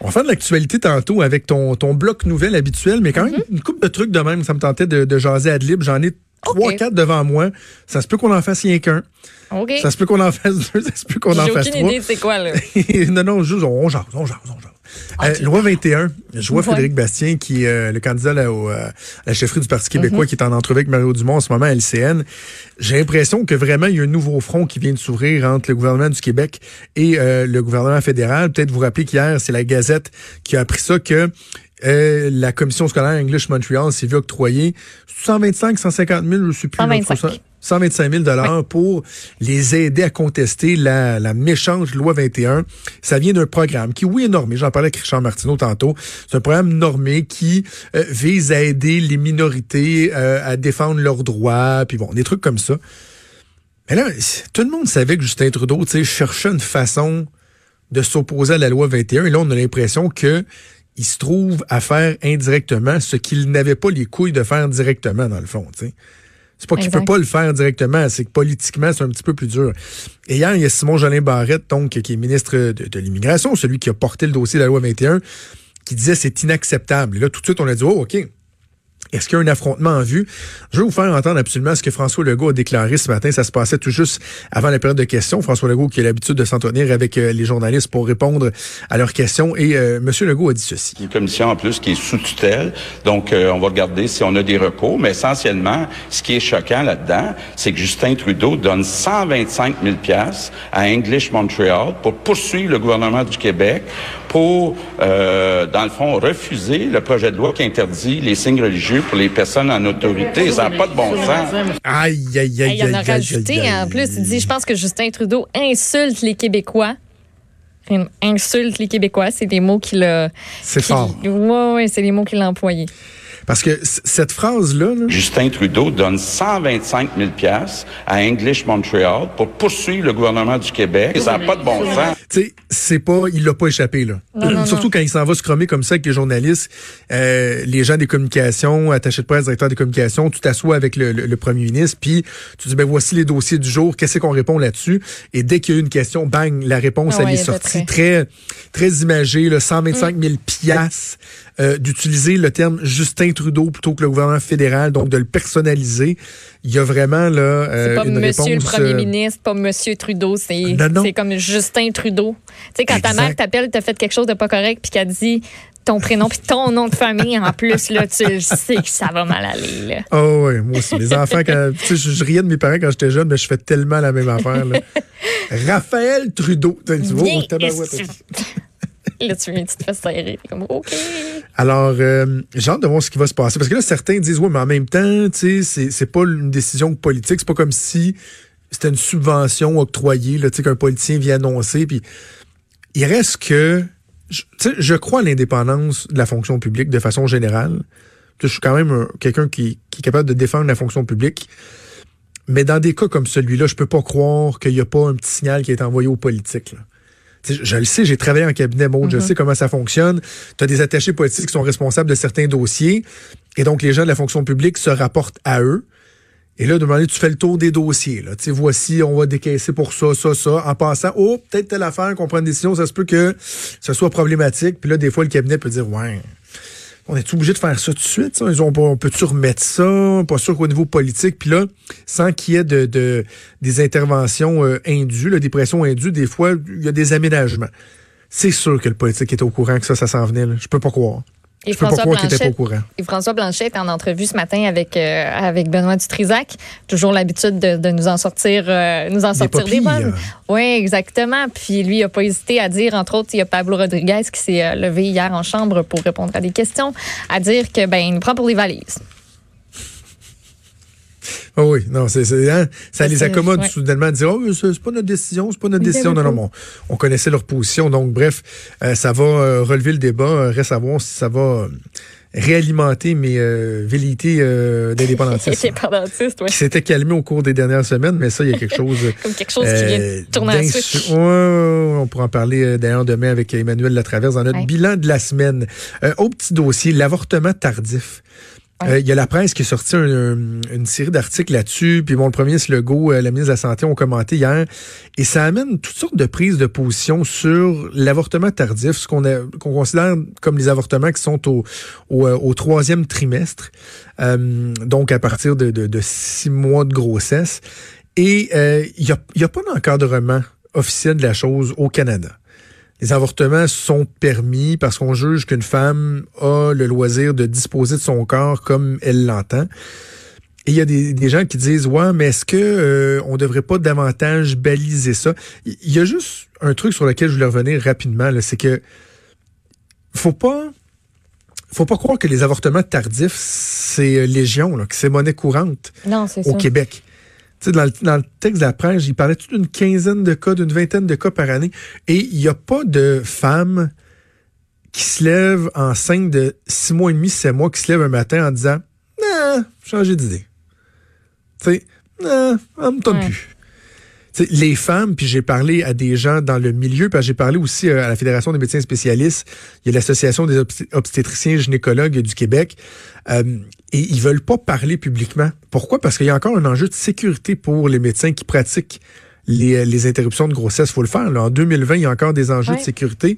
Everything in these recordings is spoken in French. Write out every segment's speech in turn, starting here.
On va faire de l'actualité tantôt avec ton, ton bloc nouvelle habituel, mais quand même une coupe de trucs de même. Ça me tentait de, de jaser ad lib. J'en ai trois, quatre devant moi. Ça se peut qu'on en fasse rien qu'un. Ça se peut qu'on en fasse deux. Ça se peut qu'on en J'ai fasse aucune trois. idée de c'est quoi, là? non, non, juste, on jase, on jase, on jase. Euh, loi 21, je vois Ouais. Frédéric Bastien, qui est euh, le candidat là, au, euh, à la chefferie du Parti Mhm. québécois, qui est en entrevue avec Mario Dumont en ce moment à LCN. J'ai l'impression que vraiment, il y a un nouveau front qui vient de s'ouvrir entre le gouvernement du Québec et le gouvernement fédéral. Peut-être vous rappeler qu'hier, c'est la Gazette qui a appris ça que euh, la commission scolaire English Montreal s'est vue octroyer 125, 150 000, je sais plus. là, 125. trop ça. 125 000 dollars pour les aider à contester la, la méchante loi 21. Ça vient d'un programme qui, oui, est normé. J'en parlais avec Richard Martineau tantôt. C'est un programme normé qui euh, vise à aider les minorités euh, à défendre leurs droits, puis bon, des trucs comme ça. Mais là, tout le monde savait que Justin Trudeau, tu sais, cherchait une façon de s'opposer à la loi 21. Et là, on a l'impression que il se trouve à faire indirectement ce qu'il n'avait pas les couilles de faire directement, dans le fond. C'est pas qu'il peut pas le faire directement, c'est que politiquement, c'est un petit peu plus dur. Et hier, il y a Simon Jolin Barrette, donc, qui est ministre de, de l'Immigration, celui qui a porté le dossier de la loi 21, qui disait c'est inacceptable. Et là, tout de suite, on a dit, oh, OK. Est-ce qu'il y a un affrontement en vue? Je vais vous faire entendre absolument ce que François Legault a déclaré ce matin. Ça se passait tout juste avant la période de questions. François Legault qui a l'habitude de s'entretenir avec euh, les journalistes pour répondre à leurs questions. Et euh, M. Legault a dit ceci. Une commission en plus qui est sous tutelle, donc euh, on va regarder si on a des recours. Mais essentiellement, ce qui est choquant là-dedans, c'est que Justin Trudeau donne 125 000 pièces à English Montreal pour poursuivre le gouvernement du Québec pour, euh, dans le fond, refuser le projet de loi qui interdit les signes religieux pour les personnes en autorité. Ça n'a pas de bon sens. Aïe, aïe, aïe, aïe, il y en a aïe, aïe, rajouté. aïe, En plus, il dit, je pense que Justin Trudeau insulte les Québécois. Il Insulte les Québécois, c'est des mots qu'il a. C'est fort. Ouais, ouais, c'est les mots qu'il a employés. Parce que cette phrase-là, là, Justin Trudeau donne 125 000 pièces à English Montreal pour poursuivre le gouvernement du Québec. Ça n'a pas de bon sens. tu sais, c'est pas, il l'a pas échappé là. Non, non, Surtout non. quand il s'en va se cromer comme ça avec les journalistes, euh, les gens des communications, attachés de presse, directeurs des communications, tu t'assois avec le, le- le premier ministre, puis tu dis ben voici les dossiers du jour, qu'est-ce qu'on répond là-dessus? Et dès qu'il y a une question, bang, la réponse Ah elle ouais, est sortie très très imagée, là, 125 000 piastres. Euh, d'utiliser le terme Justin Trudeau plutôt que le gouvernement fédéral, donc de le personnaliser. Il y a vraiment là euh, C'est pas une Monsieur le réponse, Premier euh, ministre, pas Monsieur Trudeau, c'est comme Justin Trudeau. Tu sais, quand ta mère t'appelle, t'as fait quelque chose de pas correct, puis qu'elle dit ton prénom puis ton nom de famille, en plus, là, tu sais que ça va mal aller. Là. Oh oui, moi aussi. Mes enfants, quand, tu sais, je, je riais de mes parents quand j'étais jeune, mais je fais tellement la même affaire. Là. Raphaël Trudeau. Tu vois, Viens oh, tabarouette. ici. Là, tu viens, tu te fais serrer. Comme, OK. Alors, euh, j'ai hâte de voir ce qui va se passer. Parce que là, certains disent, oui, mais en même temps, tu sais, c'est, pas une décision politique. C'est pas comme si c'était une subvention octroyée, là, tu sais, qu'un politicien vient annoncer. Puis, il reste que, je, tu sais, je crois à l'indépendance de la fonction publique de façon générale. Je suis quand même un- quelqu'un qui, qui est capable de défendre la fonction publique. Mais dans des cas comme celui-là, je peux pas croire qu'il n'y a pas un petit signal qui est envoyé aux politiques. là. Je, le sais, j'ai travaillé en cabinet Maud, je sais comment ça fonctionne. Tu as des attachés politiques qui sont responsables de certains dossiers. Et donc, les gens de la fonction publique se rapportent à eux. Et là, demander, tu fais le tour des dossiers. Là. Tu sais, voici, on va décaisser pour ça, ça, ça. En passant, oh, peut-être telle affaire qu'on prend une décision, ça se peut que ce soit problématique. Puis là, des fois, le cabinet peut dire, ouais, on est obligé de faire ça tout de suite? ça? Ils ont on peut-tu remettre ça? Pas sûr qu'au niveau politique. Puis là, sans qu'il y ait de, de- des interventions euh, indues, là, des pressions indues, des fois, il y a des aménagements. C'est sûr que le politique était au courant que ça, ça s'en venait. là. Je peux pas croire. Et Je peux pas François, croire qu'il était pas au Blanchet, courant. et François Blanchet est en entrevue ce matin avec, euh, avec Benoît Dutrisac. Toujours l'habitude de, de nous en sortir, euh, nous en sortir des bonnes. Oui, exactement. Puis lui, il n'a pas hésité à dire, entre autres, il y a Pablo Rodriguez qui s'est euh, levé hier en chambre pour répondre à des questions, à dire que ben il nous prend pour des valises. Oh oui, non, c'est, hein, ça les accommode ouais. soudainement de dire, oh, c'est, pas notre décision, c'est pas notre décision. Non, avaient non, on, on connaissait leur position. Donc, bref, euh, ça va euh, relever le débat. Euh, reste à voir si ça va réalimenter mes euh, velléités euh, d'indépendantisme Indépendantiste, ouais. qui s'étaient calmées au cours des dernières semaines, mais ça, il y a quelque chose. Comme quelque chose qui vient de tourner à switch. Ouais, on pourra en parler d'ailleurs demain avec Emmanuel Latraverse dans notre bilan de la semaine. Au petit dossier, l'avortement tardif. Euh, Il y a la presse qui a sorti un- un- une série d'articles là-dessus. Puis bon, le premier, c'est Legault, euh, la ministre de la Santé, ont commenté hier. Et ça amène toutes sortes de prises de position sur l'avortement tardif, ce qu'on considère comme les avortements qui sont au, euh, troisième trimestre. Euh, donc à partir de, six mois de grossesse. Et euh, il n'y a, a pas d'encadrement officiel de la chose au Canada. Les avortements sont permis parce qu'on juge qu'une femme a le loisir de disposer de son corps comme elle l'entend. Et il y a des, des gens qui disent ouais, mais est-ce que euh, on devrait pas davantage baliser ça Il y a juste un truc sur lequel je voulais revenir rapidement, là, c'est que faut pas faut pas croire que les avortements tardifs c'est euh, légion, là, que c'est monnaie courante Non, c'est au ça. Québec. Tu sais, dans, le, dans le texte de la presse, il parlait d'une quinzaine de cas, d'une vingtaine de cas par année. Et il n'y a pas de femme qui se lève enceinte de six mois et demi, sept mois, qui se lève un matin en disant Non, changé d'idée. Tu sais, non, on me tente Ouais. plus. Les femmes, puis j'ai parlé à des gens dans le milieu, puis j'ai parlé aussi euh, à la Fédération des médecins spécialistes, il y a l'Association des obsté- obstétriciens et gynécologues du Québec, euh, et ils veulent pas parler publiquement. Pourquoi? Parce qu'il y a encore un enjeu de sécurité pour les médecins qui pratiquent les, euh, les interruptions de grossesse. faut le faire. là. En 2020, il y a encore des enjeux Ouais. de sécurité.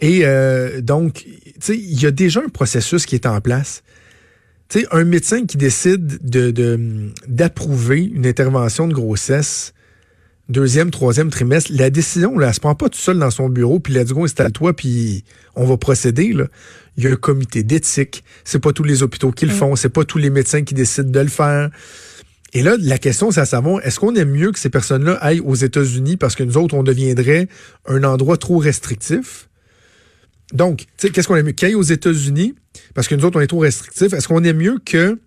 Et euh, donc, tu sais, il y a déjà un processus qui est en place. Un médecin qui décide de de- d'approuver une intervention de grossesse, deuxième, troisième trimestre, la décision, là, elle se prend pas tout seul dans son bureau, puis let's go, installe-toi, puis on va procéder. Là. Il y a un comité d'éthique. C'est pas tous les hôpitaux qui le font, c'est pas tous les médecins qui décident de le faire. Et là, la question, c'est à savoir, est-ce qu'on aime mieux que ces personnes-là aillent aux États-Unis parce que nous autres, on deviendrait un endroit trop restrictif? Donc, tu sais, qu'est-ce qu'on aime mieux? Qu'ils aillent aux États-Unis parce que nous autres, on est trop restrictifs. Est-ce qu'on aime mieux que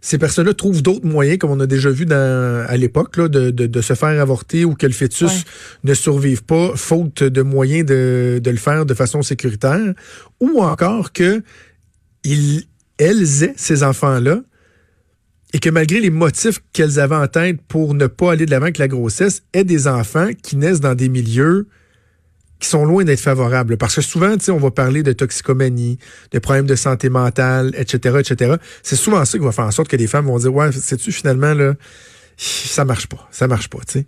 ces personnes-là trouvent d'autres moyens, comme on a déjà vu dans, à l'époque, de, de, de se faire avorter ou que le fœtus Ouais. ne survive pas, faute de moyens de, de le faire de façon sécuritaire, ou encore que ils, elles aient ces enfants-là et que malgré les motifs qu'elles avaient en tête pour ne pas aller de l'avant avec la grossesse, aient des enfants qui naissent dans des milieux qui sont loin d'être favorables. Parce que souvent, on va parler de toxicomanie, de problèmes de santé mentale, etc., etc. C'est souvent ça qui va faire en sorte que les femmes vont dire, ouais, sais-tu, finalement, là, ça marche pas, ça marche pas, tu sais.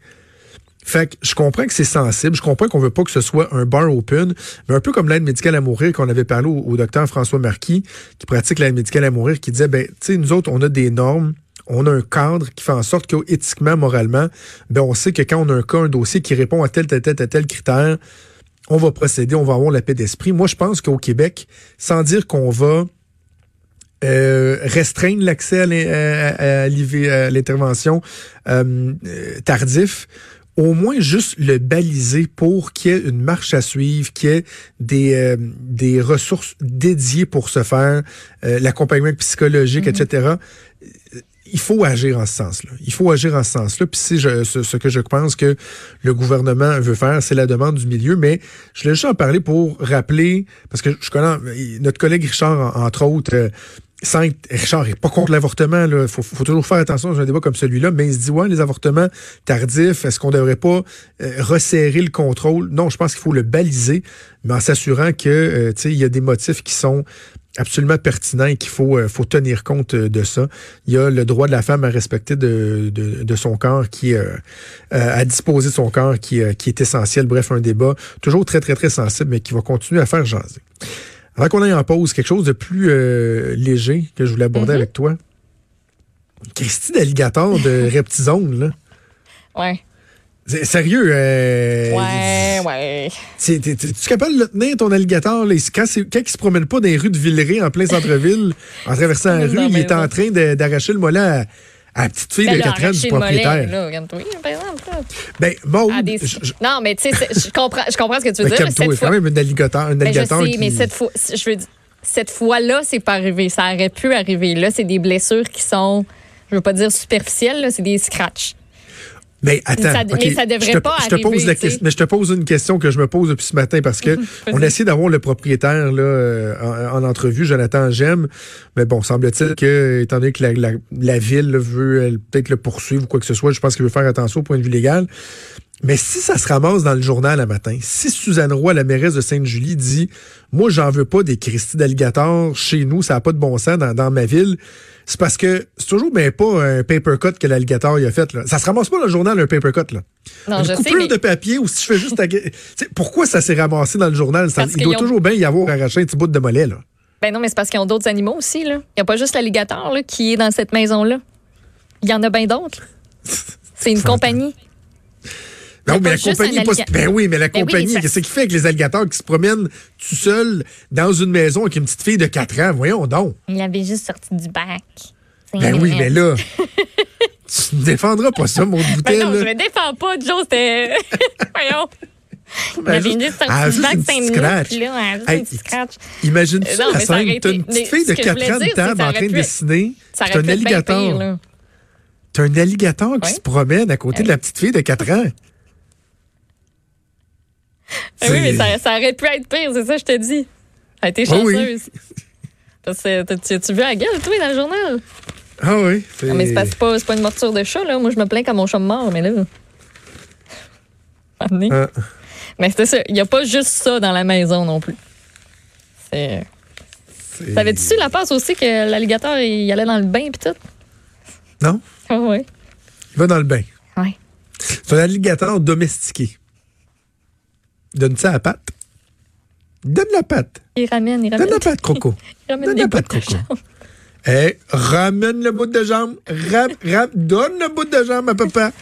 Fait que je comprends que c'est sensible, je comprends qu'on veut pas que ce soit un bar open, mais un peu comme l'aide médicale à mourir qu'on avait parlé au, docteur François Marquis, qui pratique l'aide médicale à mourir, qui disait, ben, tu sais, nous autres, on a des normes, on a un cadre qui fait en sorte qu'éthiquement, moralement, ben, on sait que quand on a un cas, un dossier qui répond à tel, tel, tel, tel critère, on va procéder, on va avoir la paix d'esprit. Moi, je pense qu'au Québec, sans dire qu'on va euh, restreindre l'accès à l'intervention euh, tardif, au moins juste le baliser pour qu'il y ait une marche à suivre, qu'il y ait des, euh, des ressources dédiées pour se faire, euh, l'accompagnement psychologique, etc. Il faut agir en ce sens-là. Il faut agir en ce sens-là. Puis c'est ce, que je pense que le gouvernement veut faire, c'est la demande du milieu. Mais je voulais juste en parler pour rappeler, parce que je connais notre collègue Richard, en- entre autres, euh, Richard n'est pas contre l'avortement. Il faut, toujours faire attention dans un débat comme celui-là, mais il se dit, ouais, les avortements tardifs, est-ce qu'on ne devrait pas euh, resserrer le contrôle? Non, je pense qu'il faut le baliser, mais en s'assurant que euh, il y a des motifs qui sont absolument pertinents et qu'il faut, euh, faut tenir compte euh, de ça. Il y a le droit de la femme à respecter de, de, de son corps, qui euh, à disposer de son corps, qui, qui est essentiel. Bref, un débat toujours très, très, très sensible, mais qui va continuer à faire jaser. Avant qu'on aille en pause, quelque chose de plus euh, léger que je voulais aborder Mhm. avec toi. Christy d'alligator de Reptizone, là. Ouais. Sérieux, euh, Ouais, ouais. tu capable de le tenir, ton alligator? Là? Quand, c'est- quand il se promène pas dans les rues de Villeray, en plein centre-ville, en traversant la rue, il est en train d'arracher le mollet à, à la petite fille Ben de là, 4 ans du mollet, propriétaire. là, regarde-toi, par exemple. là. Ben, des- je- je- Non, mais tu sais, je comprends, je comprends ce que tu veux ben, dire. mais cette c'est quand fois- même un alligator, un Ben, je alligator sais, qui... mais cette fois, je veux dire, cette fois-là, c'est pas arrivé. Ça aurait pu arriver. Là, c'est des blessures qui sont je veux pas dire superficielles, là, c'est des scratchs. Mais attends, Ça- OK, mais ça devrait je te, pas je te pose la question, mais je te pose une question que je me pose depuis ce matin parce que on a essayé d'avoir le propriétaire là euh, en, en entrevue, Jonathan Gem, mais bon, semble-t-il que étant donné que la, la, la ville là, veut elle, peut-être le poursuivre ou quoi que ce soit, je pense qu'il veut faire attention au point de vue légal. Mais si ça se ramasse dans le journal un matin, si Suzanne Roy, la mairesse de Sainte-Julie, dit Moi, j'en veux pas des Christie d'alligator chez nous, ça n'a pas de bon sens dans, dans ma ville, c'est parce que c'est toujours bien pas un paper cut que l'alligator il a fait. Là. Ça se ramasse pas dans le journal, un paper cut. Là. Non, Une je sais, coupure mais- de papier ou si je fais juste. sais, pourquoi ça s'est ramassé dans le journal? Ça- il doit ont- toujours bien y avoir arraché un petit bout de mollet. Là. Ben non, mais c'est parce qu'ils ont d'autres animaux aussi, là. Il n'y a pas juste l'alligator, qui est dans cette maison-là. Il y en a bien d'autres. C'est une compagnie. Non, Mais la compagnie. Ben oui, mais la Ben compagnie, qu'est-ce qu'il fait avec les alligators qui se promènent tout seuls dans une maison avec une petite fille de 4 ans? Voyons donc. Il avait juste sorti du bac. Ben oui, mais là, tu ne défendras pas ça, mon Ben bouteille. non, je me défends pas, Joe, c'était. Voyons. Il Ben, avait juste- juste sorti ah, juste une 5 petite minutes. scratch. là, Hey. Imagine-tu Euh, non, la scène? T'as une petite fille de ce que je 4 voulais ans de table en train de dessiner. Aurait un alligator. T'as un alligator qui se promène à côté de la petite fille de 4 ans. Ah oui, mais ça, ça aurait pu être pire, c'est ça que je te dis. Elle a été Ah oui. chanceuse. Parce que tu, tu veux la gueule, toi, dans le journal? Ah oui. Non, mais c'est pas, pas, une morture de chat, là. Moi, je me plains quand mon chat me mord, mais là. Ah. Mais c'était ça. Il n'y a pas juste ça dans la maison non plus. C'est. Su la passe aussi que l'alligator, il allait dans le bain pis tout? Non? Ah ouais. Il va dans le bain. Ouais. C'est un alligator domestiqué. Donne ça à la patte. Donne la patte. Il ramène, il Donne ramène. la patte, Croco. Il ramène Donne la patte, Croco. Eh, ramène le bout de jambe. Rap, rap, donne le bout de jambe à papa.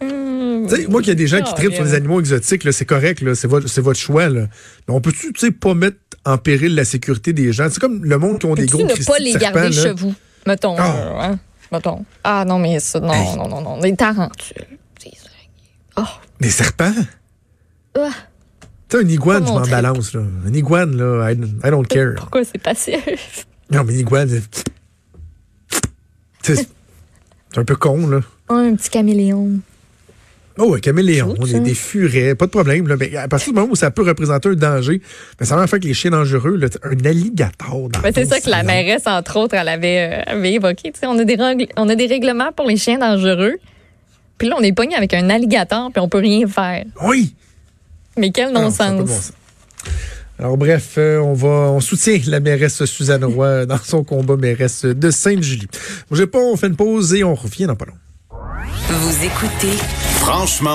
Hum. Tu sais, moi, qu'il y a des gens qui Oh, tripent sur les animaux exotiques, là, c'est correct, c'est votre, votre choix. Là. Mais on peut-tu, tu sais, pas mettre en péril la sécurité des gens? C'est comme le monde qui ont des gros ne pas les serpents, garder là? chez vous? Mettons. Ah. euh, hein? Mettons. Ah non, mais ça, non, Hey. non, non, non. Des tarentules. Des. Oh. Des serpents? Ah. Tu sais, un iguane, je m'en balance. Là. Un iguane, là, I, I don't care. Pourquoi c'est pas safe? Non, mais une iguane, c'est... Un peu con, là. Oh, un petit caméléon. Oh, un caméléon, on est des furets, pas de problème. Là. Mais à partir du moment où ça peut représenter un danger, ben, ça va faire que les chiens dangereux, là, un alligator dans Ben, c'est ça que la mairesse, entre autres, elle avait, euh, avait évoqué. Tu sais, on, a des on a des règlements pour les chiens dangereux. Puis là, on est pogné avec un alligator, puis on peut rien faire. Oui! Mais quel Ah, non-sens. Alors bref, euh, on va, on soutient la mairesse Suzanne Roy dans son combat mairesse de Sainte-Julie. Bougez pas, on fait une pause et on revient dans pas long. Vous écoutez Franchement